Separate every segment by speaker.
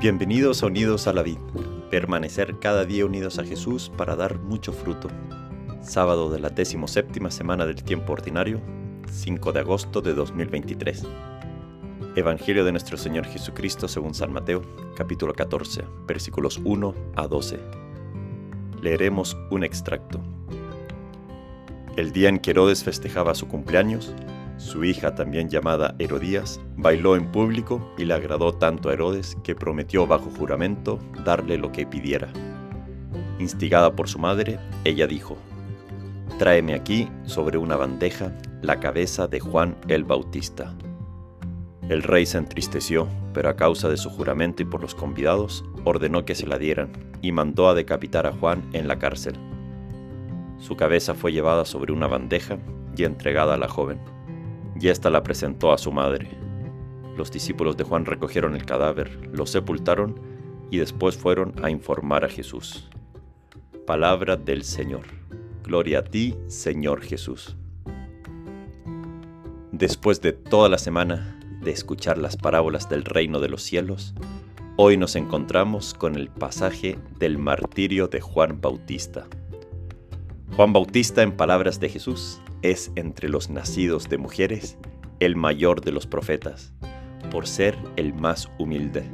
Speaker 1: Bienvenidos a Unidos a la Vid, permanecer cada día unidos a Jesús para dar mucho fruto. Sábado de la séptima semana del tiempo ordinario, 5 de agosto de 2023. Evangelio de nuestro Señor Jesucristo según San Mateo, capítulo 14, versículos 1 a 12. Leeremos un extracto. El día en que Herodes festejaba su cumpleaños, su hija, también llamada Herodías, bailó en público y le agradó tanto a Herodes que prometió bajo juramento darle lo que pidiera. Instigada por su madre, ella dijo, Tráeme aquí sobre una bandeja la cabeza de Juan el Bautista. El rey se entristeció, pero a causa de su juramento y por los convidados, ordenó que se la dieran y mandó a decapitar a Juan en la cárcel. Su cabeza fue llevada sobre una bandeja y entregada a la joven y ésta la presentó a su madre. Los discípulos de Juan recogieron el cadáver, lo sepultaron y después fueron a informar a Jesús. Palabra del Señor. Gloria a ti, Señor Jesús. Después de toda la semana de escuchar las parábolas del reino de los cielos, hoy nos encontramos con el pasaje del martirio de Juan Bautista. Juan Bautista, en palabras de Jesús, es entre los nacidos de mujeres el mayor de los profetas, por ser el más humilde.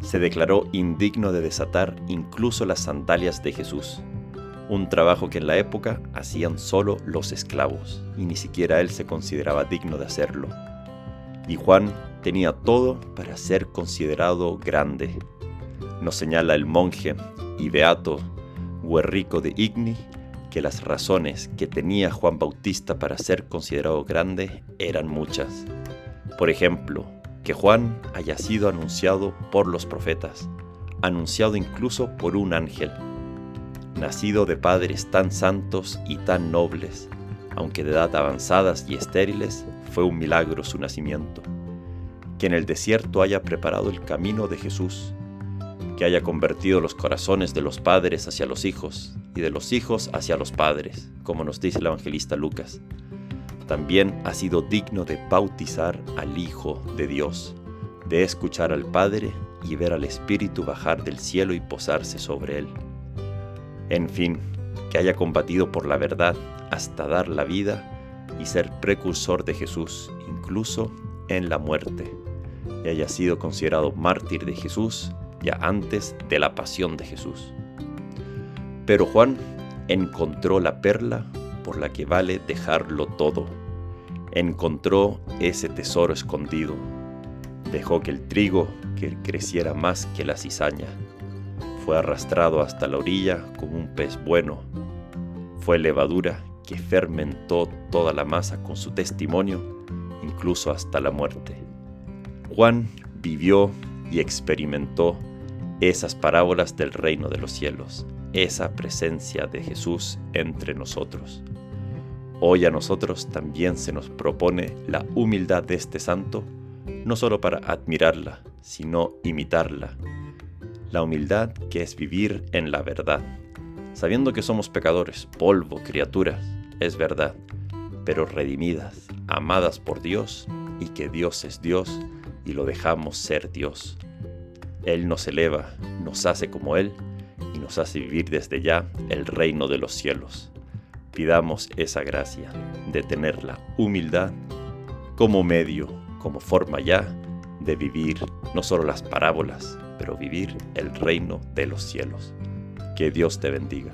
Speaker 1: Se declaró indigno de desatar incluso las sandalias de Jesús, un trabajo que en la época hacían solo los esclavos, y ni siquiera él se consideraba digno de hacerlo. Y Juan tenía todo para ser considerado grande. Nos señala el monje y beato Guerrico de Igni que las razones que tenía Juan Bautista para ser considerado grande eran muchas. Por ejemplo, que Juan haya sido anunciado por los profetas, anunciado incluso por un ángel, nacido de padres tan santos y tan nobles, aunque de edad avanzadas y estériles, fue un milagro su nacimiento. Que en el desierto haya preparado el camino de Jesús, que haya convertido los corazones de los padres hacia los hijos y de los hijos hacia los padres, como nos dice el evangelista Lucas. También ha sido digno de bautizar al Hijo de Dios, de escuchar al Padre y ver al Espíritu bajar del cielo y posarse sobre él. En fin, que haya combatido por la verdad hasta dar la vida y ser precursor de Jesús, incluso en la muerte, y haya sido considerado mártir de Jesús ya antes de la pasión de Jesús. Pero Juan encontró la perla por la que vale dejarlo todo. Encontró ese tesoro escondido. Dejó que el trigo que creciera más que la cizaña. Fue arrastrado hasta la orilla como un pez bueno. Fue levadura que fermentó toda la masa con su testimonio, incluso hasta la muerte. Juan vivió y experimentó esas parábolas del reino de los cielos, esa presencia de Jesús entre nosotros. Hoy a nosotros también se nos propone la humildad de este santo, no solo para admirarla, sino imitarla. La humildad que es vivir en la verdad, sabiendo que somos pecadores, polvo, criaturas, es verdad, pero redimidas, amadas por Dios y que Dios es Dios y lo dejamos ser Dios. Él nos eleva, nos hace como Él y nos hace vivir desde ya el reino de los cielos. Pidamos esa gracia de tener la humildad como medio, como forma ya de vivir no solo las parábolas, pero vivir el reino de los cielos. Que Dios te bendiga.